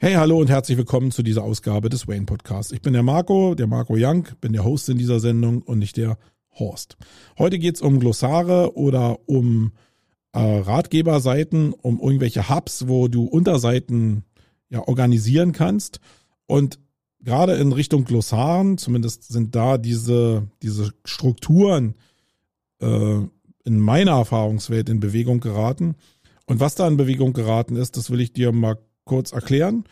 Hey, hallo und herzlich willkommen zu dieser Ausgabe des Wayne Podcasts. Ich bin der Marco, der Marco Young, bin der Host in dieser Sendung und nicht der Horst. Heute geht's um Glossare oder um äh, Ratgeberseiten, um irgendwelche Hubs, wo du Unterseiten ja organisieren kannst. Und gerade in Richtung Glossaren, zumindest sind da diese, diese Strukturen äh, in meiner Erfahrungswelt in Bewegung geraten. Und was da in Bewegung geraten ist, das will ich dir mal kurz erklären,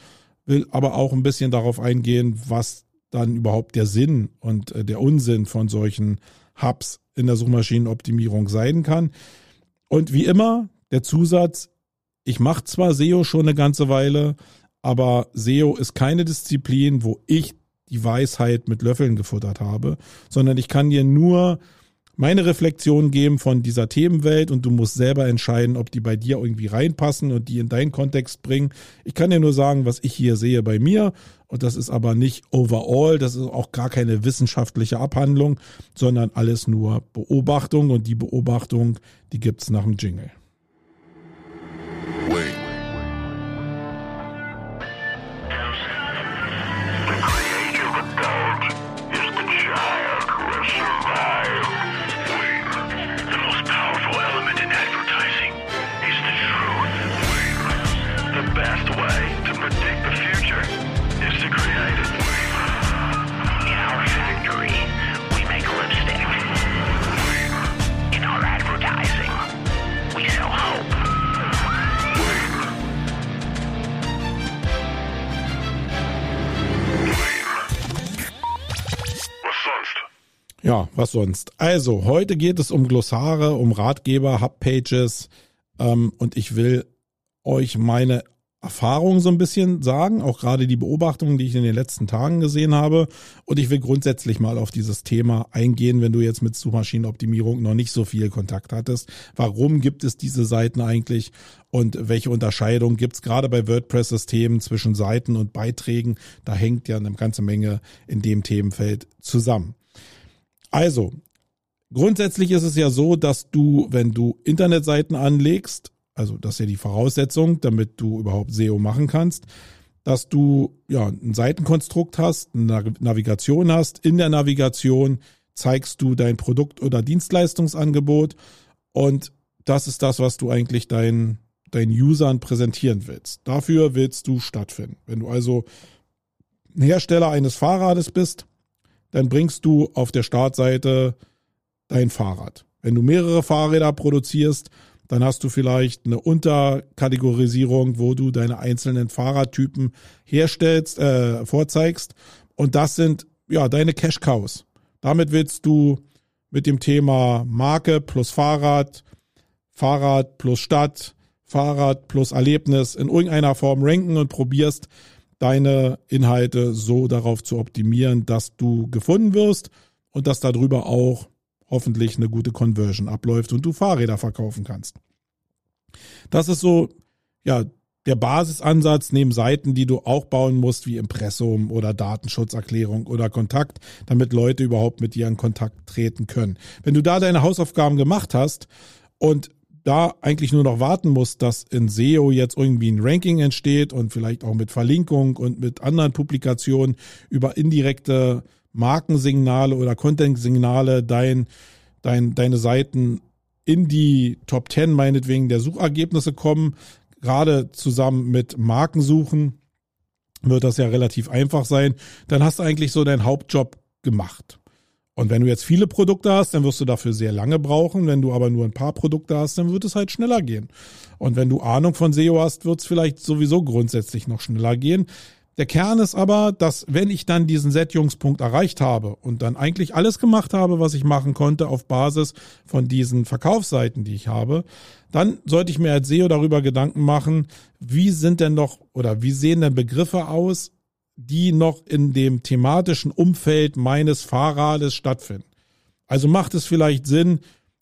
will aber auch ein bisschen darauf eingehen, was dann überhaupt der Sinn und äh, der Unsinn von solchen Hubs in der Suchmaschinenoptimierung sein kann. Und wie immer, der Zusatz, ich mache zwar SEO schon eine ganze Weile, aber SEO ist keine Disziplin, wo ich die Weisheit mit Löffeln gefuttert habe, sondern ich kann dir nur meine Reflexion geben von dieser Themenwelt und du musst selber entscheiden, ob die bei dir irgendwie reinpassen und die in deinen Kontext bringen. Ich kann dir nur sagen, was ich hier sehe bei mir und das ist aber nicht overall, das ist auch gar keine wissenschaftliche Abhandlung, sondern alles nur Beobachtung und die Beobachtung, die gibt's nach dem Jingle. Sonst? Also, heute geht es um Glossare, um Ratgeber, Hubpages ähm, und ich will euch meine Erfahrungen so ein bisschen sagen, auch gerade die Beobachtungen, die ich in den letzten Tagen gesehen habe. Und ich will grundsätzlich mal auf dieses Thema eingehen, wenn du jetzt mit Suchmaschinenoptimierung noch nicht so viel Kontakt hattest. Warum gibt es diese Seiten eigentlich und welche Unterscheidung gibt es gerade bei WordPress-Systemen zwischen Seiten und Beiträgen? Da hängt ja eine ganze Menge in dem Themenfeld zusammen. Also, grundsätzlich ist es ja so, dass du, wenn du Internetseiten anlegst, also das ist ja die Voraussetzung, damit du überhaupt SEO machen kannst, dass du ja ein Seitenkonstrukt hast, eine Navigation hast. In der Navigation zeigst du dein Produkt oder Dienstleistungsangebot und das ist das, was du eigentlich deinen deinen Usern präsentieren willst. Dafür willst du stattfinden. Wenn du also Hersteller eines Fahrrades bist, dann bringst du auf der Startseite dein Fahrrad. Wenn du mehrere Fahrräder produzierst, dann hast du vielleicht eine Unterkategorisierung, wo du deine einzelnen Fahrradtypen herstellst, äh, vorzeigst. Und das sind ja deine Cash Cows. Damit willst du mit dem Thema Marke plus Fahrrad, Fahrrad plus Stadt, Fahrrad plus Erlebnis in irgendeiner Form ranken und probierst deine Inhalte so darauf zu optimieren, dass du gefunden wirst und dass darüber auch hoffentlich eine gute Conversion abläuft und du Fahrräder verkaufen kannst. Das ist so, ja, der Basisansatz neben Seiten, die du auch bauen musst, wie Impressum oder Datenschutzerklärung oder Kontakt, damit Leute überhaupt mit dir in Kontakt treten können. Wenn du da deine Hausaufgaben gemacht hast und da eigentlich nur noch warten muss, dass in SEO jetzt irgendwie ein Ranking entsteht und vielleicht auch mit Verlinkung und mit anderen Publikationen über indirekte Markensignale oder Content-Signale dein, dein, deine Seiten in die Top 10 meinetwegen der Suchergebnisse kommen, gerade zusammen mit Markensuchen wird das ja relativ einfach sein, dann hast du eigentlich so deinen Hauptjob gemacht. Und wenn du jetzt viele Produkte hast, dann wirst du dafür sehr lange brauchen. Wenn du aber nur ein paar Produkte hast, dann wird es halt schneller gehen. Und wenn du Ahnung von SEO hast, wird es vielleicht sowieso grundsätzlich noch schneller gehen. Der Kern ist aber, dass wenn ich dann diesen Sättigungspunkt erreicht habe und dann eigentlich alles gemacht habe, was ich machen konnte auf Basis von diesen Verkaufsseiten, die ich habe, dann sollte ich mir als SEO darüber Gedanken machen, wie sind denn noch oder wie sehen denn Begriffe aus, die noch in dem thematischen Umfeld meines Fahrrades stattfinden. Also macht es vielleicht Sinn,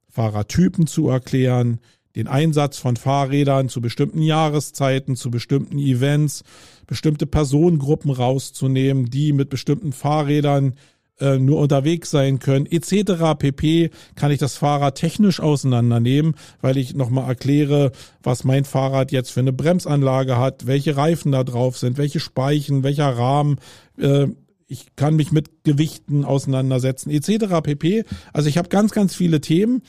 Fahrradtypen zu erklären, den Einsatz von Fahrrädern zu bestimmten Jahreszeiten, zu bestimmten Events, bestimmte Personengruppen rauszunehmen, die mit bestimmten Fahrrädern äh, nur unterwegs sein können, etc. pp. kann ich das Fahrrad technisch auseinandernehmen, weil ich nochmal erkläre, was mein Fahrrad jetzt für eine Bremsanlage hat, welche Reifen da drauf sind, welche Speichen, welcher Rahmen. Äh, ich kann mich mit Gewichten auseinandersetzen, etc. pp. Also ich habe ganz, ganz viele Themen,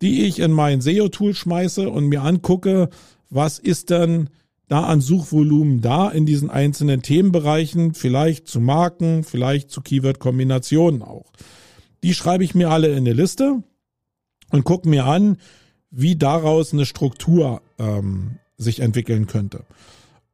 die ich in mein SEO-Tool schmeiße und mir angucke, was ist denn da an Suchvolumen da in diesen einzelnen Themenbereichen, vielleicht zu Marken, vielleicht zu Keyword-Kombinationen auch. Die schreibe ich mir alle in eine Liste und gucke mir an, wie daraus eine Struktur ähm, sich entwickeln könnte.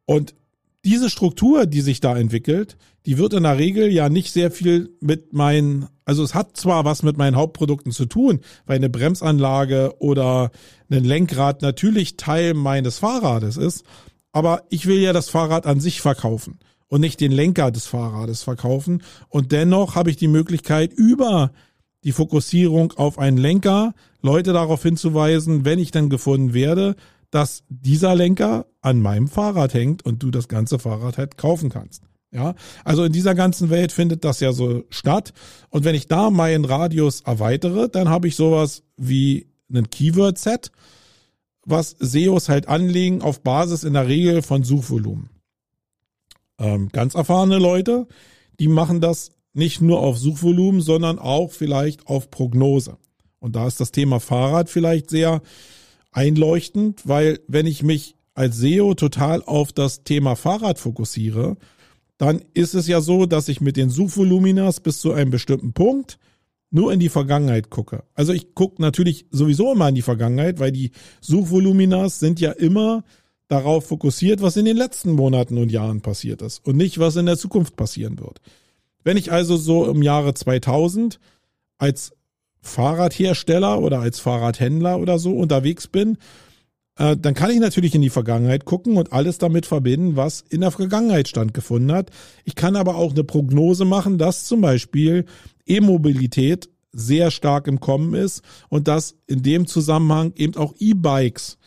Und diese Struktur, die sich da entwickelt, die wird in der Regel ja nicht sehr viel mit meinen, also es hat zwar was mit meinen Hauptprodukten zu tun, weil eine Bremsanlage oder ein Lenkrad natürlich Teil meines Fahrrades ist, aber ich will ja das Fahrrad an sich verkaufen und nicht den Lenker des Fahrrades verkaufen. Und dennoch habe ich die Möglichkeit, über die Fokussierung auf einen Lenker Leute darauf hinzuweisen, wenn ich dann gefunden werde, dass dieser Lenker an meinem Fahrrad hängt und du das ganze Fahrrad halt kaufen kannst. Ja, also in dieser ganzen Welt findet das ja so statt. Und wenn ich da meinen Radius erweitere, dann habe ich sowas wie einen Keyword-Set was SEOs halt anlegen auf Basis in der Regel von Suchvolumen. Ähm, ganz erfahrene Leute, die machen das nicht nur auf Suchvolumen, sondern auch vielleicht auf Prognose. Und da ist das Thema Fahrrad vielleicht sehr einleuchtend, weil wenn ich mich als SEO total auf das Thema Fahrrad fokussiere, dann ist es ja so, dass ich mit den Suchvoluminas bis zu einem bestimmten Punkt nur in die Vergangenheit gucke. Also ich gucke natürlich sowieso immer in die Vergangenheit, weil die Suchvoluminas sind ja immer darauf fokussiert, was in den letzten Monaten und Jahren passiert ist und nicht, was in der Zukunft passieren wird. Wenn ich also so im Jahre 2000 als Fahrradhersteller oder als Fahrradhändler oder so unterwegs bin, äh, dann kann ich natürlich in die Vergangenheit gucken und alles damit verbinden, was in der Vergangenheit stattgefunden hat. Ich kann aber auch eine Prognose machen, dass zum Beispiel E-Mobilität sehr stark im Kommen ist und dass in dem Zusammenhang eben auch E-Bikes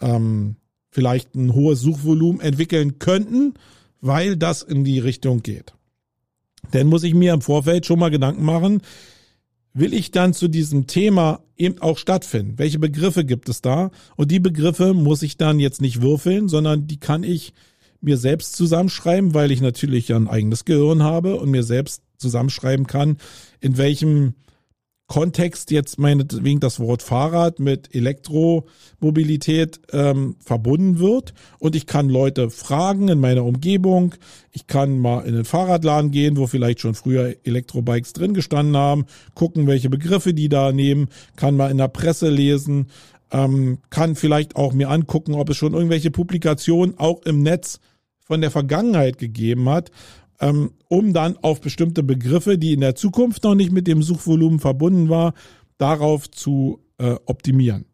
ähm, vielleicht ein hohes Suchvolumen entwickeln könnten, weil das in die Richtung geht. Dann muss ich mir im Vorfeld schon mal Gedanken machen, will ich dann zu diesem Thema eben auch stattfinden? Welche Begriffe gibt es da? Und die Begriffe muss ich dann jetzt nicht würfeln, sondern die kann ich mir selbst zusammenschreiben, weil ich natürlich ja ein eigenes Gehirn habe und mir selbst zusammenschreiben kann, in welchem Kontext jetzt meinetwegen das Wort Fahrrad mit Elektromobilität ähm, verbunden wird. Und ich kann Leute fragen in meiner Umgebung. Ich kann mal in den Fahrradladen gehen, wo vielleicht schon früher Elektrobikes drin gestanden haben, gucken, welche Begriffe die da nehmen, kann mal in der Presse lesen, ähm, kann vielleicht auch mir angucken, ob es schon irgendwelche Publikationen auch im Netz von der Vergangenheit gegeben hat, ähm, um dann auf bestimmte Begriffe, die in der Zukunft noch nicht mit dem Suchvolumen verbunden war, darauf zu äh, optimieren.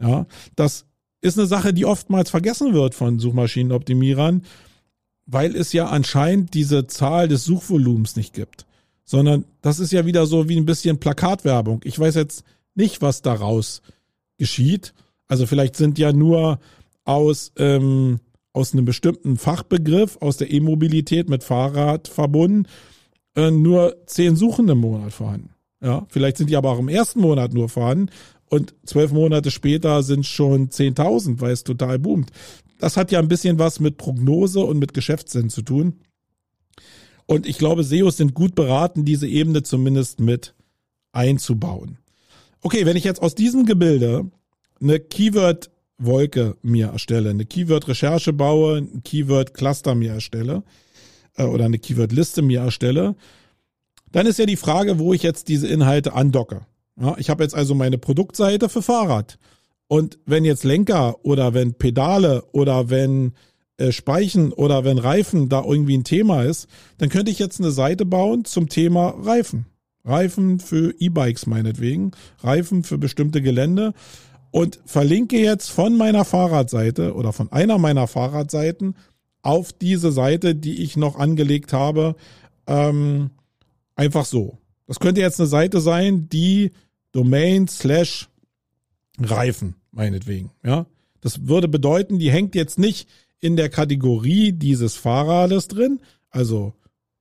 Ja, das ist eine Sache, die oftmals vergessen wird von Suchmaschinenoptimierern, weil es ja anscheinend diese Zahl des Suchvolumens nicht gibt, sondern das ist ja wieder so wie ein bisschen Plakatwerbung. Ich weiß jetzt nicht, was daraus geschieht. Also vielleicht sind ja nur aus ähm, aus einem bestimmten Fachbegriff aus der E-Mobilität mit Fahrrad verbunden äh, nur zehn Suchen im Monat vorhanden. Ja, vielleicht sind die aber auch im ersten Monat nur vorhanden und zwölf Monate später sind schon 10.000, weil es total boomt. Das hat ja ein bisschen was mit Prognose und mit Geschäftssinn zu tun. Und ich glaube, SEOs sind gut beraten, diese Ebene zumindest mit einzubauen. Okay, wenn ich jetzt aus diesem Gebilde eine Keyword Wolke mir erstelle, eine Keyword-Recherche baue, ein Keyword-Cluster mir erstelle äh, oder eine Keyword-Liste mir erstelle, dann ist ja die Frage, wo ich jetzt diese Inhalte andocke. Ja, ich habe jetzt also meine Produktseite für Fahrrad. Und wenn jetzt Lenker oder wenn Pedale oder wenn äh, Speichen oder wenn Reifen da irgendwie ein Thema ist, dann könnte ich jetzt eine Seite bauen zum Thema Reifen. Reifen für E-Bikes meinetwegen, Reifen für bestimmte Gelände und verlinke jetzt von meiner Fahrradseite oder von einer meiner Fahrradseiten auf diese Seite, die ich noch angelegt habe, ähm, einfach so. Das könnte jetzt eine Seite sein, die Domain slash Reifen, meinetwegen, ja. Das würde bedeuten, die hängt jetzt nicht in der Kategorie dieses Fahrrades drin, also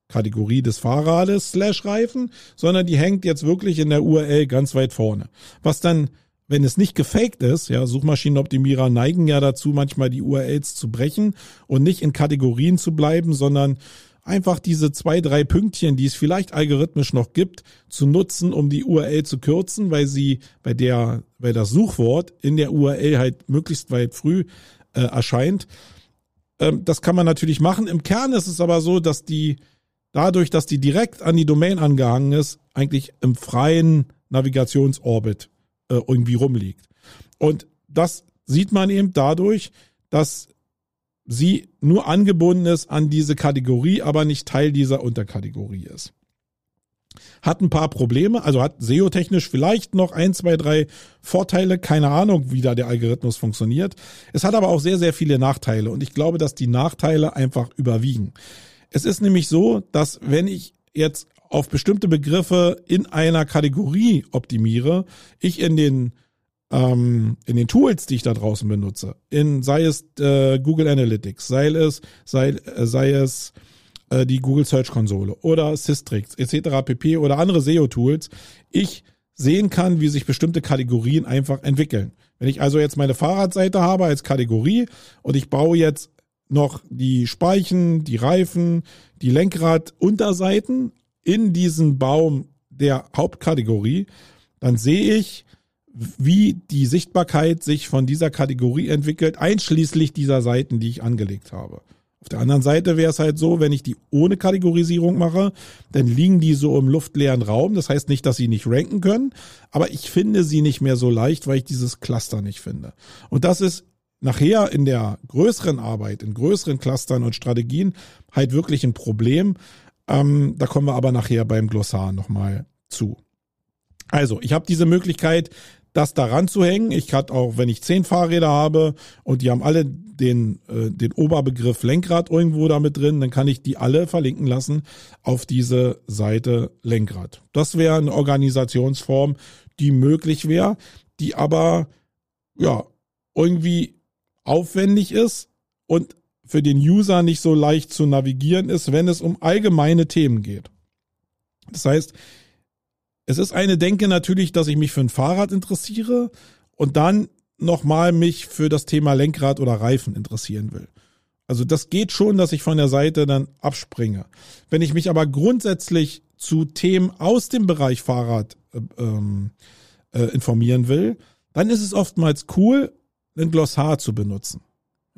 Kategorie des Fahrrades slash Reifen, sondern die hängt jetzt wirklich in der URL ganz weit vorne. Was dann, wenn es nicht gefaked ist, ja, Suchmaschinenoptimierer neigen ja dazu, manchmal die URLs zu brechen und nicht in Kategorien zu bleiben, sondern einfach diese zwei, drei Pünktchen, die es vielleicht algorithmisch noch gibt, zu nutzen, um die URL zu kürzen, weil sie bei der, weil das Suchwort in der URL halt möglichst weit früh äh, erscheint. Ähm, das kann man natürlich machen. Im Kern ist es aber so, dass die dadurch, dass die direkt an die Domain angehangen ist, eigentlich im freien Navigationsorbit äh, irgendwie rumliegt. Und das sieht man eben dadurch, dass sie nur angebunden ist an diese Kategorie, aber nicht Teil dieser Unterkategorie ist. Hat ein paar Probleme, also hat SEO-technisch vielleicht noch ein, zwei, drei Vorteile, keine Ahnung, wie da der Algorithmus funktioniert. Es hat aber auch sehr, sehr viele Nachteile und ich glaube, dass die Nachteile einfach überwiegen. Es ist nämlich so, dass wenn ich jetzt auf bestimmte Begriffe in einer Kategorie optimiere, ich in den ähm, in den Tools, die ich da draußen benutze, in sei es äh, Google Analytics, sei es sei, äh, sei es äh, die Google Search Konsole oder Systrix etc. pp. oder andere SEO-Tools, ich sehen kann, wie sich bestimmte Kategorien einfach entwickeln. Wenn ich also jetzt meine Fahrradseite habe als Kategorie und ich baue jetzt noch die Speichen, die Reifen, die Lenkrad-Unterseiten in diesen Baum der Hauptkategorie, dann sehe ich, wie die Sichtbarkeit sich von dieser Kategorie entwickelt, einschließlich dieser Seiten, die ich angelegt habe. Auf der anderen Seite wäre es halt so, wenn ich die ohne Kategorisierung mache, dann liegen die so im luftleeren Raum. Das heißt nicht, dass sie nicht ranken können, aber ich finde sie nicht mehr so leicht, weil ich dieses Cluster nicht finde. Und das ist nachher in der größeren Arbeit, in größeren Clustern und Strategien halt wirklich ein Problem. Ähm, da kommen wir aber nachher beim Glossar nochmal zu. Also, ich habe diese Möglichkeit, das daran zu hängen. Ich kann auch, wenn ich zehn Fahrräder habe und die haben alle den, äh, den Oberbegriff Lenkrad irgendwo damit drin, dann kann ich die alle verlinken lassen auf diese Seite Lenkrad. Das wäre eine Organisationsform, die möglich wäre, die aber ja irgendwie aufwendig ist und für den User nicht so leicht zu navigieren ist, wenn es um allgemeine Themen geht. Das heißt, es ist eine Denke natürlich, dass ich mich für ein Fahrrad interessiere und dann nochmal mich für das Thema Lenkrad oder Reifen interessieren will. Also das geht schon, dass ich von der Seite dann abspringe. Wenn ich mich aber grundsätzlich zu Themen aus dem Bereich Fahrrad äh, ähm, äh, informieren will, dann ist es oftmals cool, ein Glossar zu benutzen.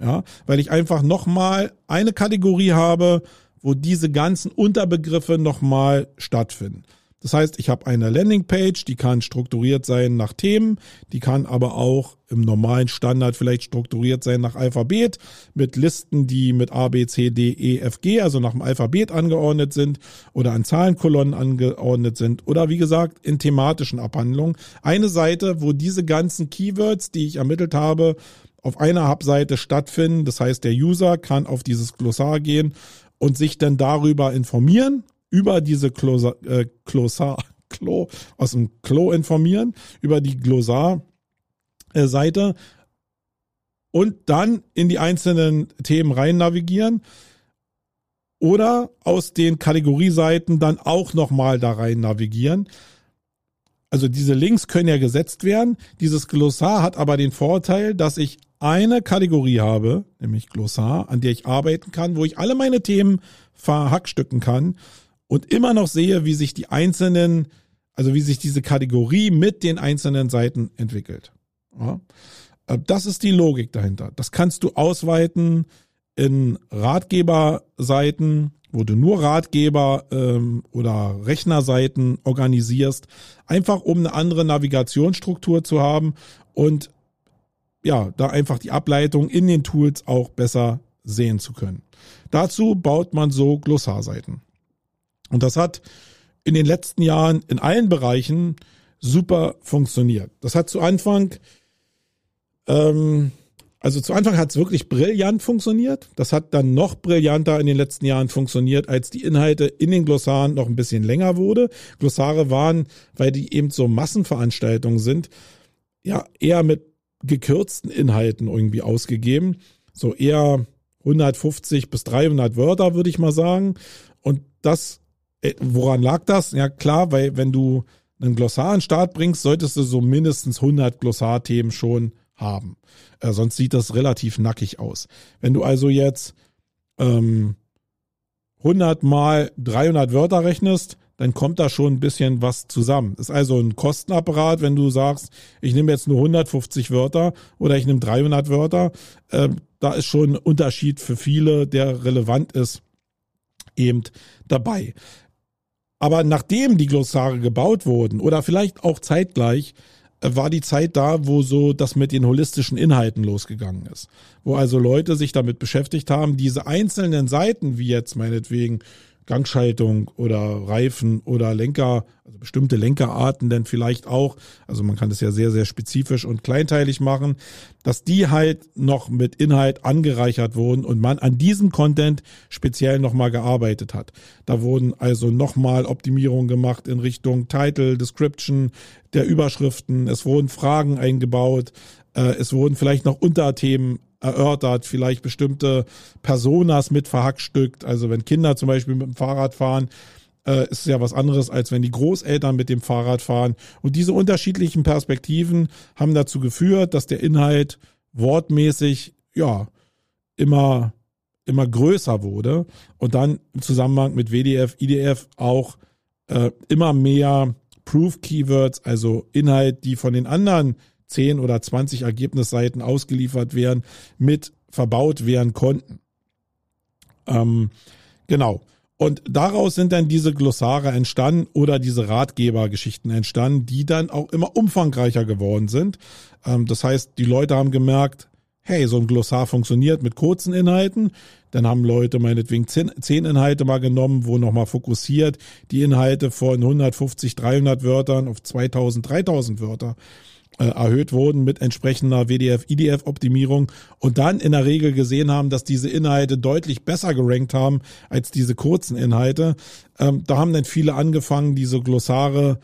Ja, weil ich einfach nochmal eine Kategorie habe, wo diese ganzen Unterbegriffe nochmal stattfinden. Das heißt, ich habe eine Landingpage, die kann strukturiert sein nach Themen, die kann aber auch im normalen Standard vielleicht strukturiert sein nach Alphabet mit Listen, die mit A, B, C, D, E, F, G, also nach dem Alphabet angeordnet sind oder an Zahlenkolonnen angeordnet sind oder wie gesagt in thematischen Abhandlungen. Eine Seite, wo diese ganzen Keywords, die ich ermittelt habe, auf einer Hubseite stattfinden. Das heißt, der User kann auf dieses Glossar gehen und sich dann darüber informieren über diese Glossar, äh, Glossar Klo, aus dem Klo informieren, über die Glossar-Seite und dann in die einzelnen Themen rein navigieren oder aus den Kategorieseiten dann auch nochmal da rein navigieren. Also diese Links können ja gesetzt werden. Dieses Glossar hat aber den Vorteil, dass ich eine Kategorie habe, nämlich Glossar, an der ich arbeiten kann, wo ich alle meine Themen verhackstücken kann und immer noch sehe, wie sich die einzelnen, also wie sich diese Kategorie mit den einzelnen Seiten entwickelt. Ja. Äh, das ist die Logik dahinter. Das kannst du ausweiten in Ratgeberseiten, wo du nur Ratgeber ähm, oder Rechnerseiten organisierst, einfach um eine andere Navigationsstruktur zu haben und ja, da einfach die Ableitung in den Tools auch besser sehen zu können. Dazu baut man so Glossarseiten. Und das hat in den letzten Jahren in allen Bereichen super funktioniert. Das hat zu Anfang, ähm, also zu Anfang hat es wirklich brillant funktioniert. Das hat dann noch brillanter in den letzten Jahren funktioniert, als die Inhalte in den Glossaren noch ein bisschen länger wurde. Glossare waren, weil die eben so Massenveranstaltungen sind, ja eher mit gekürzten Inhalten irgendwie ausgegeben. So eher 150 bis 300 Wörter, würde ich mal sagen. Und das, äh, woran lag das? Ja klar, weil wenn du einen Glossar an den Start bringst, solltest du so mindestens 100 Glossarthemen schon haben. Äh, sonst sieht das relativ nackig aus. Wenn du also jetzt ähm, 100 mal 300 Wörter rechnest, dann kommt da schon ein bisschen was zusammen. Ist also ein Kostenapparat, wenn du sagst, ich nehme jetzt nur 150 Wörter oder ich nehme 300 Wörter. Äh, da ist schon ein Unterschied für viele, der relevant ist, eben dabei. Aber nachdem die Glossare gebaut wurden oder vielleicht auch zeitgleich, war die Zeit da, wo so das mit den holistischen Inhalten losgegangen ist. Wo also Leute sich damit beschäftigt haben, diese einzelnen Seiten, wie jetzt meinetwegen Gangschaltung oder Reifen oder Lenker, also bestimmte Lenkerarten denn vielleicht auch, also man kann das ja sehr, sehr spezifisch und kleinteilig machen, dass die halt noch mit Inhalt angereichert wurden und man an diesem Content speziell nochmal gearbeitet hat. Da wurden also nochmal Optimierungen gemacht in Richtung Title, Description, der Überschriften, es wurden Fragen eingebaut, äh, es wurden vielleicht noch Unterthemen erörtert, vielleicht bestimmte Personas mit verhackstückt. Also wenn Kinder zum Beispiel mit dem Fahrrad fahren, äh, ist es ja was anderes, als wenn die Großeltern mit dem Fahrrad fahren. Und diese unterschiedlichen Perspektiven haben dazu geführt, dass der Inhalt wortmäßig, ja, immer, immer größer wurde und dann im Zusammenhang mit WDF, IDF auch äh, immer mehr Proof Keywords, also Inhalt, die von den anderen 10 oder 20 Ergebnisseiten ausgeliefert werden, mit verbaut werden konnten. Ähm, genau. Und daraus sind dann diese Glossare entstanden oder diese Ratgebergeschichten entstanden, die dann auch immer umfangreicher geworden sind. Ähm, das heißt, die Leute haben gemerkt, hey, so ein Glossar funktioniert mit kurzen Inhalten. Dann haben Leute meinetwegen zehn, zehn Inhalte mal genommen, wo nochmal fokussiert die Inhalte von 150, 300 Wörtern auf 2000, 3000 Wörter erhöht wurden mit entsprechender WDF-IDF-Optimierung und dann in der Regel gesehen haben, dass diese Inhalte deutlich besser gerankt haben als diese kurzen Inhalte. Ähm, da haben dann viele angefangen, diese Glossare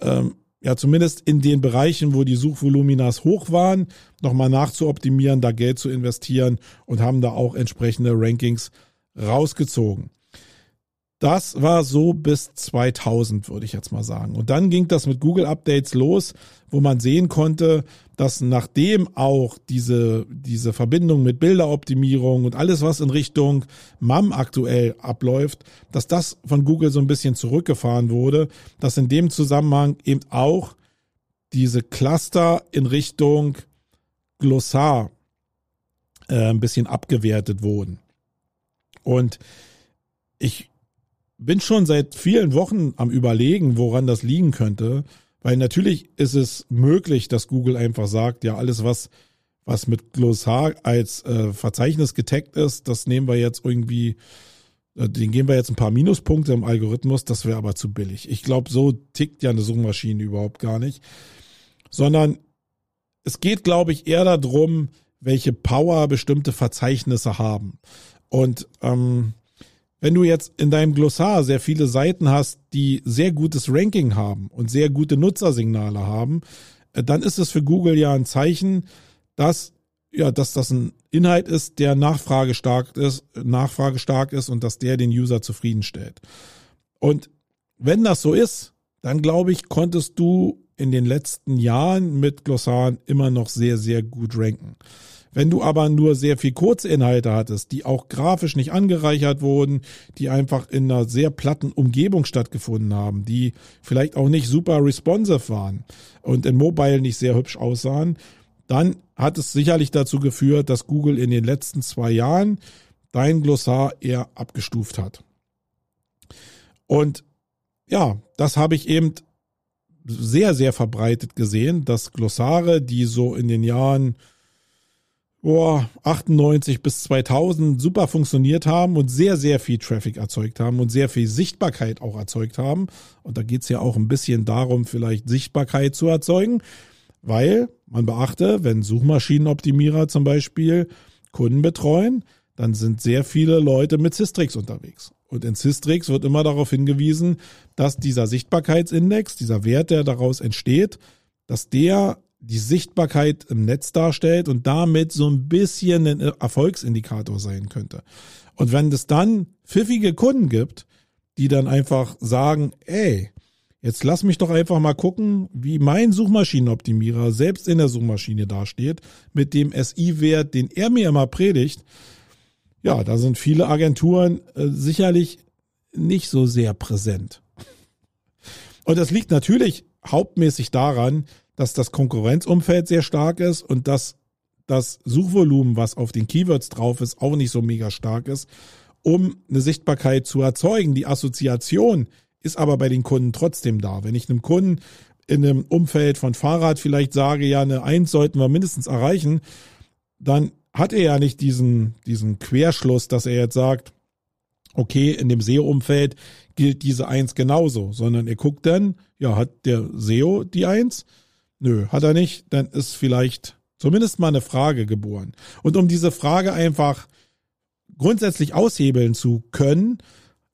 ähm, ja zumindest in den Bereichen, wo die Suchvoluminas hoch waren, nochmal nachzuoptimieren, da Geld zu investieren und haben da auch entsprechende Rankings rausgezogen. Das war so bis 2000, würde ich jetzt mal sagen. Und dann ging das mit Google Updates los, wo man sehen konnte, dass nachdem auch diese, diese Verbindung mit Bilderoptimierung und alles, was in Richtung MAM aktuell abläuft, dass das von Google so ein bisschen zurückgefahren wurde, dass in dem Zusammenhang eben auch diese Cluster in Richtung Glossar äh, ein bisschen abgewertet wurden. Und ich bin schon seit vielen Wochen am Überlegen, woran das liegen könnte. Weil natürlich ist es möglich, dass Google einfach sagt, ja, alles, was, was mit Glossar als äh, Verzeichnis getaggt ist, das nehmen wir jetzt irgendwie, äh, den geben wir jetzt ein paar Minuspunkte im Algorithmus, das wäre aber zu billig. Ich glaube, so tickt ja eine Suchmaschine überhaupt gar nicht. Sondern es geht, glaube ich, eher darum, welche Power bestimmte Verzeichnisse haben. Und ähm, wenn du jetzt in deinem Glossar sehr viele Seiten hast, die sehr gutes Ranking haben und sehr gute Nutzersignale haben, äh, dann ist es für Google ja ein Zeichen, dass ja, dass das ein Inhalt ist, der nachfragestark ist, nachfragestark ist und dass der den User zufriedenstellt. Und wenn das so ist, dann glaube ich, konntest du in den letzten Jahren mit Glossaren immer noch sehr, sehr gut ranken. Wenn du aber nur sehr viel Kurzinhalte hattest, die auch grafisch nicht angereichert wurden, die einfach in einer sehr platten Umgebung stattgefunden haben, die vielleicht auch nicht super responsive waren und in Mobile nicht sehr hübsch aussahen, dann hat es sicherlich dazu geführt, dass Google in den letzten zwei Jahren dein Glossar eher abgestuft hat. Und ja, das habe ich eben sehr, sehr verbreitet gesehen, dass Glossare, die so in den Jahren boah, 98 bis 2000 super funktioniert haben und sehr, sehr viel Traffic erzeugt haben und sehr viel Sichtbarkeit auch erzeugt haben. Und da geht's ja auch ein bisschen darum, vielleicht Sichtbarkeit zu erzeugen, weil man beachte, wenn Suchmaschinenoptimierer zum Beispiel Kunden betreuen, dann sind sehr viele Leute mit Systrix unterwegs. Und in Systrix wird immer darauf hingewiesen, dass dieser Sichtbarkeitsindex, dieser Wert, der daraus entsteht, dass der die Sichtbarkeit im Netz darstellt und damit so ein bisschen ein Erfolgsindikator sein könnte. Und wenn es dann pfiffige Kunden gibt, die dann einfach sagen, ey, jetzt lass mich doch einfach mal gucken, wie mein Suchmaschinenoptimierer selbst in der Suchmaschine dasteht, mit dem SI-Wert, den er mir immer predigt. Ja, da sind viele Agenturen äh, sicherlich nicht so sehr präsent. Und das liegt natürlich hauptmäßig daran, dass das Konkurrenzumfeld sehr stark ist und dass das Suchvolumen, was auf den Keywords drauf ist, auch nicht so mega stark ist, um eine Sichtbarkeit zu erzeugen. Die Assoziation ist aber bei den Kunden trotzdem da. Wenn ich einem Kunden in einem Umfeld von Fahrrad vielleicht sage, ja, eine Eins sollten wir mindestens erreichen, dann hat er ja nicht diesen, diesen Querschluss, dass er jetzt sagt, okay, in dem SEO-Umfeld gilt diese Eins genauso, sondern er guckt dann, ja, hat der SEO die Eins? Nö, hat er nicht, dann ist vielleicht zumindest mal eine Frage geboren. Und um diese Frage einfach grundsätzlich aushebeln zu können,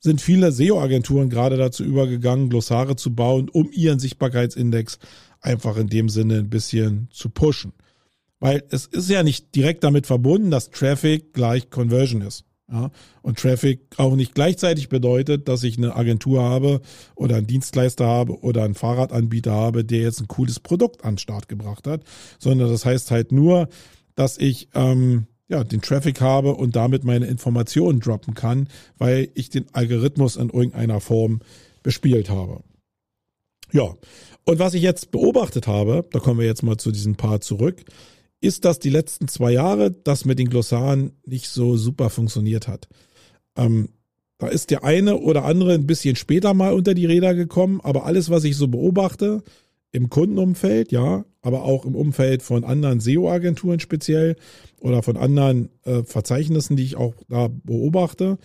sind viele SEO-Agenturen gerade dazu übergegangen, Glossare zu bauen, um ihren Sichtbarkeitsindex einfach in dem Sinne ein bisschen zu pushen. Weil es ist ja nicht direkt damit verbunden, dass Traffic gleich Conversion ist. Ja, und Traffic auch nicht gleichzeitig bedeutet, dass ich eine Agentur habe oder einen Dienstleister habe oder einen Fahrradanbieter habe, der jetzt ein cooles Produkt an den Start gebracht hat, sondern das heißt halt nur, dass ich ähm, ja, den Traffic habe und damit meine Informationen droppen kann, weil ich den Algorithmus in irgendeiner Form bespielt habe. Ja, und was ich jetzt beobachtet habe, da kommen wir jetzt mal zu diesem Part zurück, ist, dass die letzten zwei Jahre das mit den Glossaren nicht so super funktioniert hat. Ähm, da ist der eine oder andere ein bisschen später mal unter die Räder gekommen, aber alles, was ich so beobachte, im Kundenumfeld, ja, aber auch im Umfeld von anderen SEO-Agenturen speziell oder von anderen äh, Verzeichnissen, die ich auch da beobachte,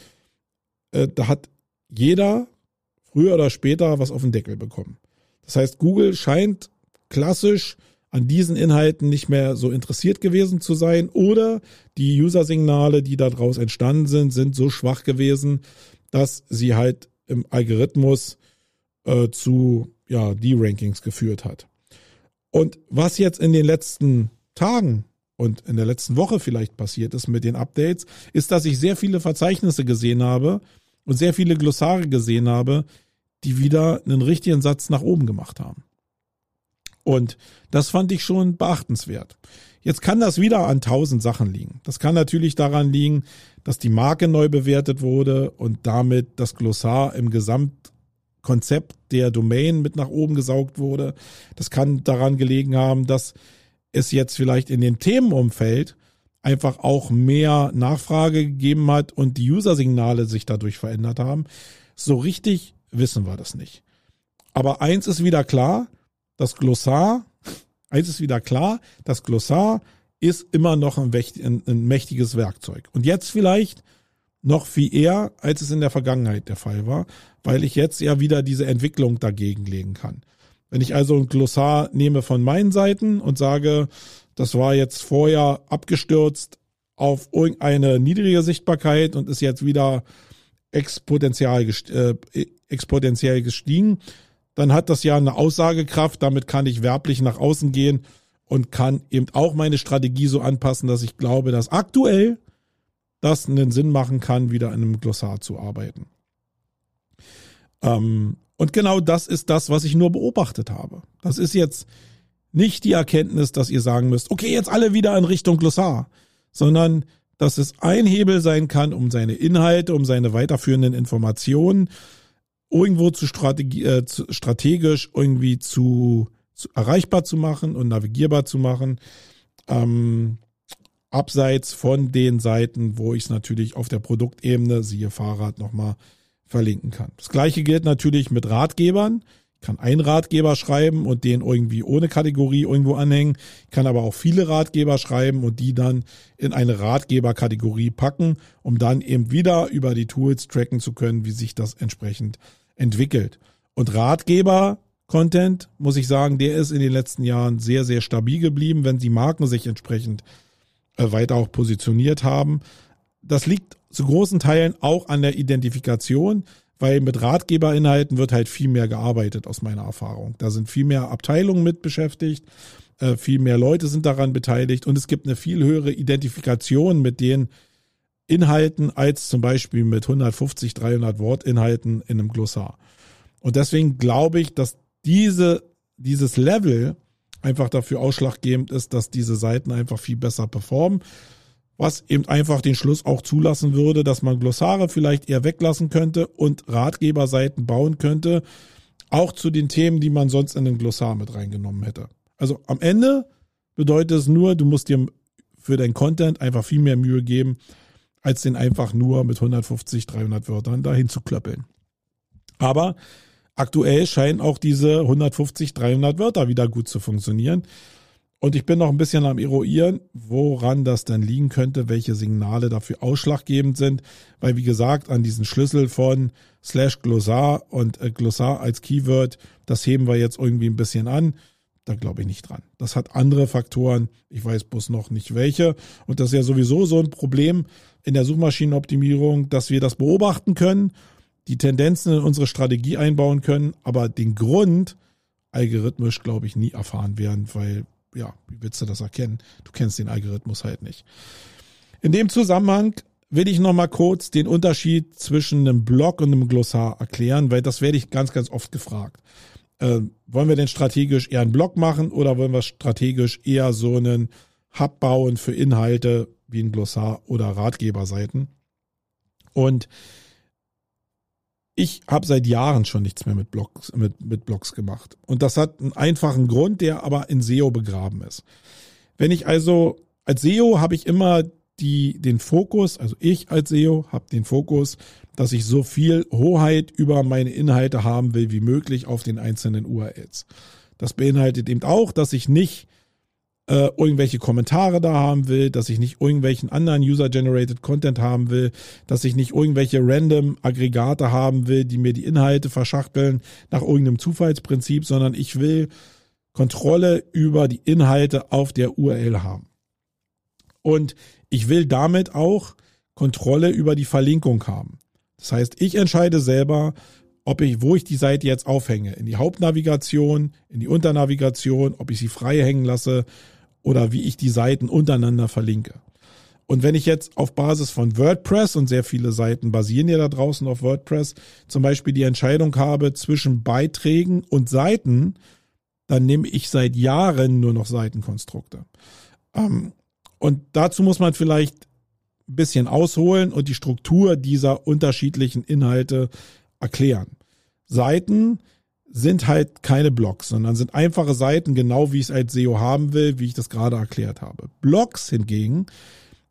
äh, da hat jeder früher oder später was auf den Deckel bekommen. Das heißt, Google scheint klassisch an diesen Inhalten nicht mehr so interessiert gewesen zu sein oder die User-Signale, die daraus entstanden sind, sind so schwach gewesen, dass sie halt im Algorithmus äh, zu ja, die Rankings geführt hat. Und was jetzt in den letzten Tagen und in der letzten Woche vielleicht passiert ist mit den Updates, ist, dass ich sehr viele Verzeichnisse gesehen habe und sehr viele Glossare gesehen habe, die wieder einen richtigen Satz nach oben gemacht haben. Und das fand ich schon beachtenswert. Jetzt kann das wieder an tausend Sachen liegen. Das kann natürlich daran liegen, dass die Marke neu bewertet wurde und damit das Glossar im Gesamtkonzept der Domain mit nach oben gesaugt wurde. Das kann daran gelegen haben, dass es jetzt vielleicht in dem Themenumfeld einfach auch mehr Nachfrage gegeben hat und die User-Signale sich dadurch verändert haben. So richtig wissen wir das nicht. Aber eins ist wieder klar, das Glossar, eins ist wieder klar, das Glossar ist immer noch ein, ein, mächtiges Werkzeug. Und jetzt vielleicht noch viel eher, als es in der Vergangenheit der Fall war, weil ich jetzt ja wieder diese Entwicklung dagegen legen kann. Wenn ich also ein Glossar nehme von meinen Seiten und sage, das war jetzt vorher abgestürzt auf irgendeine niedrige Sichtbarkeit und ist jetzt wieder äh, exponentiell gestiegen, dann hat das ja eine Aussagekraft, damit kann ich werblich nach außen gehen und kann eben auch meine Strategie so anpassen, dass ich glaube, dass aktuell das einen Sinn machen kann, wieder in einem Glossar zu arbeiten. Ähm, und genau das ist das, was ich nur beobachtet habe. Das ist jetzt nicht die Erkenntnis, dass ihr sagen müsst, okay, jetzt alle wieder in Richtung Glossar, sondern dass es ein Hebel sein kann, um seine Inhalte, um seine weiterführenden Informationen irgendwo zu, Strategie, äh, zu strategisch irgendwie zu, zu, erreichbar zu machen und navigierbar zu machen. Ähm, abseits von den Seiten, wo ich es natürlich auf der Produktebene, siehe Fahrrad, nochmal verlinken kann. Das gleiche gilt natürlich mit Ratgebern. Ich kann einen Ratgeber schreiben und den irgendwie ohne Kategorie irgendwo anhängen. Ich kann aber auch viele Ratgeber schreiben und die dann in eine Ratgeberkategorie packen, um dann eben wieder über die Tools tracken zu können, wie sich das entsprechend entwickelt. Und Ratgeber-Content, muss ich sagen, der ist in den letzten Jahren sehr, sehr stabil geblieben, wenn die Marken sich entsprechend äh, weiter auch positioniert haben. Das liegt zu großen Teilen auch an der Identifikation, weil mit Ratgeberinhalten wird halt viel mehr gearbeitet aus meiner Erfahrung. Da sind viel mehr Abteilungen mit beschäftigt, äh, viel mehr Leute sind daran beteiligt und es gibt eine viel höhere Identifikation mit den Inhalten als zum Beispiel mit 150, 300 Wortinhalten in einem Glossar. Und deswegen glaube ich, dass diese, dieses Level einfach dafür ausschlaggebend ist, dass diese Seiten einfach viel besser performen. Was eben einfach den Schluss auch zulassen würde, dass man Glossare vielleicht eher weglassen könnte und Ratgeberseiten bauen könnte, auch zu den Themen, die man sonst in den Glossar mit reingenommen hätte. Also am Ende bedeutet es nur, du musst dir für dein Content einfach viel mehr Mühe geben, als den einfach nur mit 150, 300 Wörtern dahin zu klöppeln. Aber aktuell scheinen auch diese 150, 300 Wörter wieder gut zu funktionieren. Und ich bin noch ein bisschen am eruieren, woran das denn liegen könnte, welche Signale dafür ausschlaggebend sind. Weil, wie gesagt, an diesen Schlüssel von slash Glossar und äh, Glossar als Keyword, das heben wir jetzt irgendwie ein bisschen an. Da glaube ich nicht dran. Das hat andere Faktoren. Ich weiß bloß noch nicht welche. Und das ist ja sowieso so ein Problem in der Suchmaschinenoptimierung, dass wir das beobachten können, die Tendenzen in unsere Strategie einbauen können, aber den Grund algorithmisch, glaube ich, nie erfahren werden, weil, ja, wie willst du das erkennen? Du kennst den Algorithmus halt nicht. In dem Zusammenhang will ich nochmal kurz den Unterschied zwischen einem Blog und einem Glossar erklären, weil das werde ich ganz, ganz oft gefragt. Äh, wollen wir denn strategisch eher einen Blog machen oder wollen wir strategisch eher so einen Hub bauen für Inhalte wie ein Glossar oder Ratgeberseiten? Und ich habe seit Jahren schon nichts mehr mit Blogs, mit, mit Blogs gemacht. Und das hat einen einfachen Grund, der aber in SEO begraben ist. Wenn ich also als SEO habe ich immer die, den Fokus, also ich als SEO habe den Fokus, dass ich so viel Hoheit über meine Inhalte haben will wie möglich auf den einzelnen URLs. Das beinhaltet eben auch, dass ich nicht äh, irgendwelche Kommentare da haben will, dass ich nicht irgendwelchen anderen User-Generated Content haben will, dass ich nicht irgendwelche random Aggregate haben will, die mir die Inhalte verschachteln nach irgendeinem Zufallsprinzip, sondern ich will Kontrolle über die Inhalte auf der URL haben. Und ich will damit auch Kontrolle über die Verlinkung haben. Das heißt, ich entscheide selber, ob ich, wo ich die Seite jetzt aufhänge. In die Hauptnavigation, in die Unternavigation, ob ich sie frei hängen lasse oder wie ich die Seiten untereinander verlinke. Und wenn ich jetzt auf Basis von WordPress und sehr viele Seiten basieren ja da draußen auf WordPress, zum Beispiel die Entscheidung habe zwischen Beiträgen und Seiten, dann nehme ich seit Jahren nur noch Seitenkonstrukte. Ähm, und dazu muss man vielleicht ein bisschen ausholen und die Struktur dieser unterschiedlichen Inhalte erklären. Seiten sind halt keine Blogs, sondern sind einfache Seiten, genau wie ich es als SEO haben will, wie ich das gerade erklärt habe. Blogs hingegen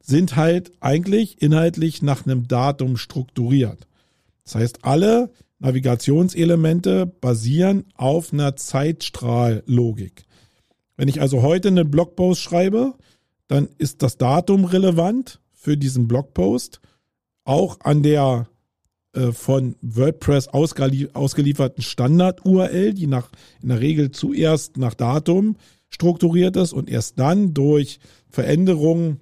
sind halt eigentlich inhaltlich nach einem Datum strukturiert. Das heißt, alle Navigationselemente basieren auf einer Zeitstrahllogik. Wenn ich also heute einen Blogpost schreibe, dann ist das Datum relevant für diesen Blogpost. Auch an der äh, von WordPress ausgelieferten Standard-URL, die nach, in der Regel zuerst nach Datum strukturiert ist und erst dann durch Veränderungen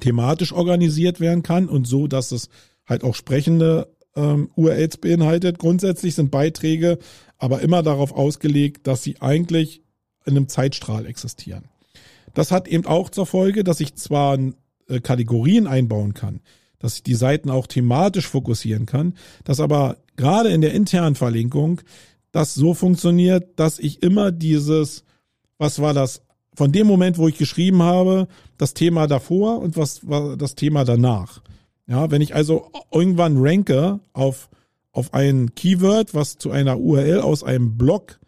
thematisch organisiert werden kann und so, dass es halt auch sprechende ähm, URLs beinhaltet. Grundsätzlich sind Beiträge aber immer darauf ausgelegt, dass sie eigentlich in einem Zeitstrahl existieren. Das hat eben auch zur Folge, dass ich zwar äh, Kategorien einbauen kann, dass ich die Seiten auch thematisch fokussieren kann, dass aber gerade in der internen Verlinkung das so funktioniert, dass ich immer dieses, was war das, von dem Moment, wo ich geschrieben habe, das Thema davor und was war das Thema danach. Ja, wenn ich also irgendwann ranke auf, auf ein Keyword, was zu einer URL aus einem Blog,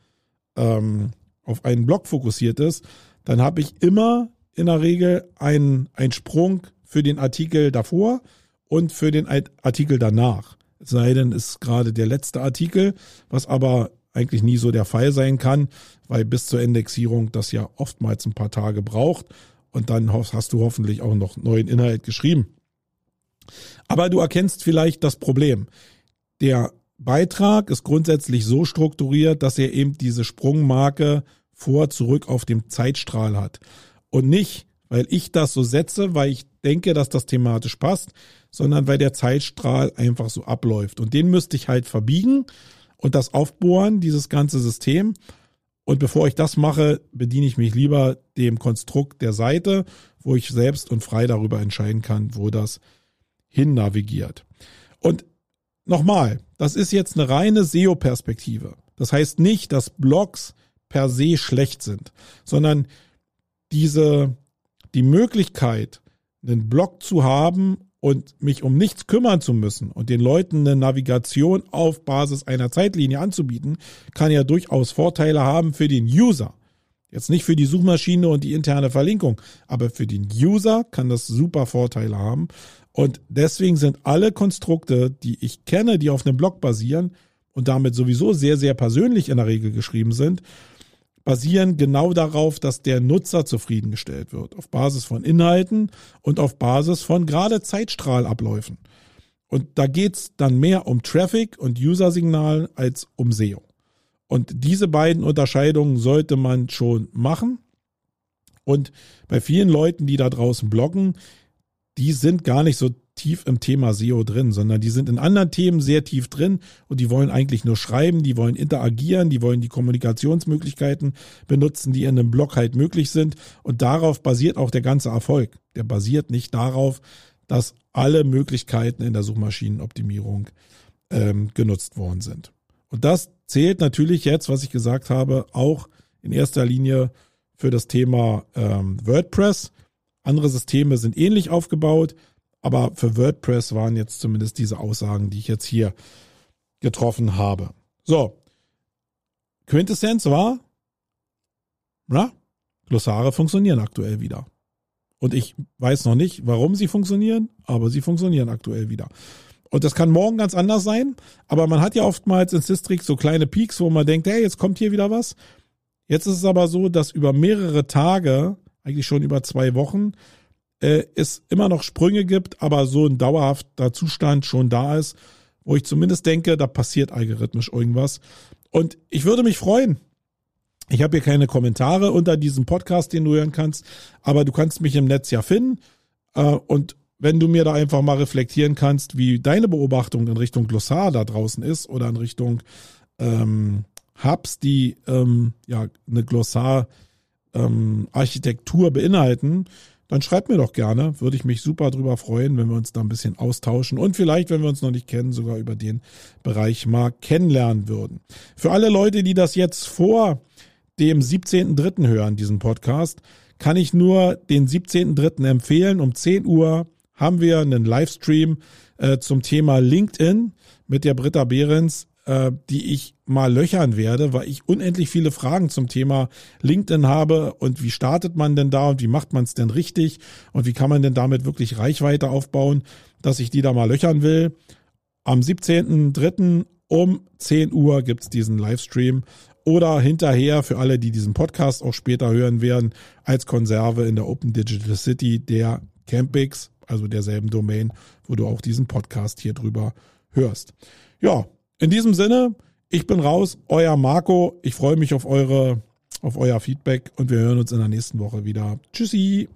ähm, auf einen Blog fokussiert ist, dann habe ich immer in der Regel einen, einen Sprung für den Artikel davor und für den Artikel danach. Sei denn, es ist gerade der letzte Artikel, was aber eigentlich nie so der Fall sein kann, weil bis zur Indexierung das ja oftmals ein paar Tage braucht und dann hast du hoffentlich auch noch neuen Inhalt geschrieben. Aber du erkennst vielleicht das Problem. Der Beitrag ist grundsätzlich so strukturiert, dass er eben diese Sprungmarke vor, zurück auf dem Zeitstrahl hat. Und nicht, weil ich das so setze, weil ich denke, dass das thematisch passt, sondern weil der Zeitstrahl einfach so abläuft. Und den müsste ich halt verbiegen und das aufbohren, dieses ganze System. Und bevor ich das mache, bediene ich mich lieber dem Konstrukt der Seite, wo ich selbst und frei darüber entscheiden kann, wo das hin navigiert. Und nochmal, das ist jetzt eine reine SEO-Perspektive. Das heißt nicht, dass Blogs per se schlecht sind, sondern diese, die Möglichkeit, einen Blog zu haben und mich um nichts kümmern zu müssen und den Leuten eine Navigation auf Basis einer Zeitlinie anzubieten, kann ja durchaus Vorteile haben für den User. Jetzt nicht für die Suchmaschine und die interne Verlinkung, aber für den User kann das super Vorteile haben. Und deswegen sind alle Konstrukte, die ich kenne, die auf einem Blog basieren und damit sowieso sehr, sehr persönlich in der Regel geschrieben sind, basieren genau darauf, dass der Nutzer zufriedengestellt wird. Auf Basis von Inhalten und auf Basis von gerade Zeitstrahlabläufen. Und da geht's dann mehr um Traffic und User-Signal als um SEO. Und diese beiden Unterscheidungen sollte man schon machen. Und bei vielen Leuten, die da draußen bloggen, die sind gar nicht so tief im Thema SEO drin, sondern die sind in anderen Themen sehr tief drin und die wollen eigentlich nur schreiben, die wollen interagieren, die wollen die Kommunikationsmöglichkeiten benutzen, die in einem Blog halt möglich sind. Und darauf basiert auch der ganze Erfolg. Der basiert nicht darauf, dass alle Möglichkeiten in der Suchmaschinenoptimierung ähm, genutzt worden sind. Und das zählt natürlich jetzt, was ich gesagt habe, auch in erster Linie für das Thema ähm, WordPress. Andere Systeme sind ähnlich aufgebaut. Aber für WordPress waren jetzt zumindest diese Aussagen, die ich jetzt hier getroffen habe. So. Quintessenz war, na, Glossare funktionieren aktuell wieder. Und ich weiß noch nicht, warum sie funktionieren, aber sie funktionieren aktuell wieder. Und das kann morgen ganz anders sein, aber man hat ja oftmals in Systrix so kleine Peaks, wo man denkt, hey, jetzt kommt hier wieder was. Jetzt ist es aber so, dass über mehrere Tage, eigentlich schon über zwei Wochen, äh, es immer noch Sprünge gibt, aber so ein dauerhafter Zustand schon da ist, wo ich zumindest denke, da passiert algorithmisch irgendwas. Und ich würde mich freuen. Ich habe hier keine Kommentare unter diesem Podcast, den du hören kannst, aber du kannst mich im Netz ja finden. Äh, und wenn du mir da einfach mal reflektieren kannst, wie deine Beobachtung in Richtung Glossar da draußen ist oder in Richtung ähm, Hubs, die ähm, ja eine Glossar-Architektur ähm, beinhalten, dann schreibt mir doch gerne. Würde ich mich super drüber freuen, wenn wir uns da ein bisschen austauschen und vielleicht, wenn wir uns noch nicht kennen, sogar über den Bereich mal kennenlernen würden. Für alle Leute, die das jetzt vor dem 17.3. hören, diesen Podcast, kann ich nur den 17.3. empfehlen. Um 10 Uhr haben wir einen Livestream äh, zum Thema LinkedIn mit der Britta Behrens die ich mal löchern werde, weil ich unendlich viele Fragen zum Thema LinkedIn habe und wie startet man denn da und wie macht man es denn richtig und wie kann man denn damit wirklich Reichweite aufbauen, dass ich die da mal löchern will. Am 17.03. um 10 Uhr gibt's diesen Livestream oder hinterher für alle, die diesen Podcast auch später hören werden, als Konserve in der Open Digital City der Campix, also derselben Domain, wo du auch diesen Podcast hier drüber hörst. Ja, in diesem Sinne, ich bin raus, euer Marco. Ich freue mich auf eure, auf euer Feedback und wir hören uns in der nächsten Woche wieder. Tschüssi.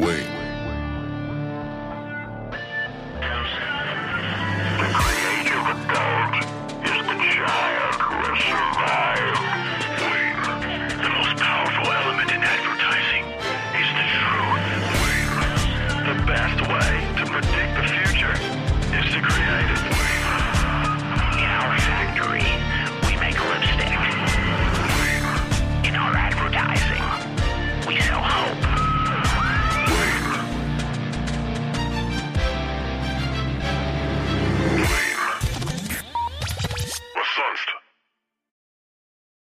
Wait.